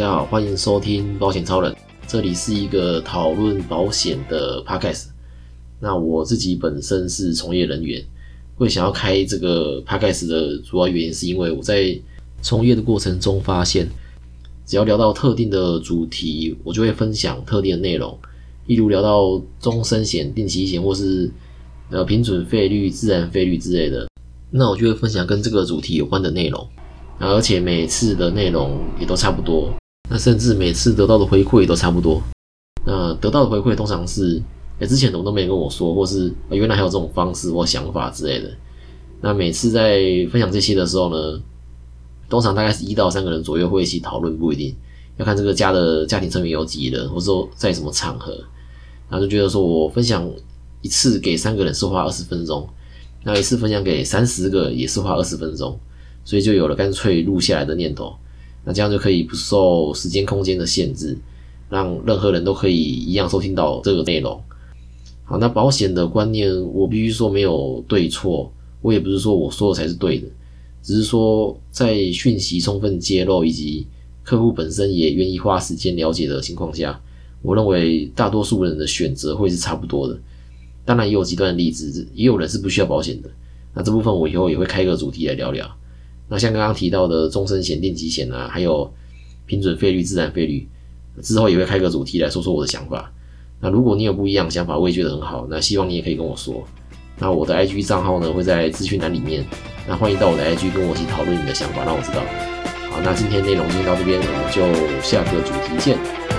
大家好，欢迎收听保险超人，这里是一个讨论保险的 podcast。那我自己本身是从业人员，会想要开这个 podcast 的主要原因，是因为我在从业的过程中发现，只要聊到特定的主题，我就会分享特定的内容，例如聊到终身险、定期险，或是呃平准费率、自然费率之类的，那我就会分享跟这个主题有关的内容。而且每次的内容也都差不多，那甚至每次得到的回馈都差不多。那得到的回馈通常是，哎，之前怎么都没跟我说，或是原来还有这种方式或想法之类的。那每次在分享这些的时候呢，通常大概是一到三个人左右会一起讨论，不一定要看这个家的家庭成员有几人，或者说在什么场合。然后就觉得说我分享一次给三个人是花二十分钟，那一次分享给三十个也是花二十分钟。所以就有了干脆录下来的念头，那这样就可以不受时间空间的限制，让任何人都可以一样收听到这个内容。好，那保险的观念，我必须说没有对错，我也不是说我说的才是对的，只是说在讯息充分揭露以及客户本身也愿意花时间了解的情况下，我认为大多数人的选择会是差不多的。当然也有极端的例子，也有人是不需要保险的。那这部分我以后也会开个主题来聊聊。那像刚刚提到的终身险、定期险啊，还有平准费率、自然费率，之后也会开个主题来说说我的想法。那如果你有不一样的想法，我也觉得很好。那希望你也可以跟我说。那我的 IG 账号呢会在资讯栏里面，那欢迎到我的 IG 跟我一起讨论你的想法，让我知道。好，那今天内容就到这边，我们就下个主题见。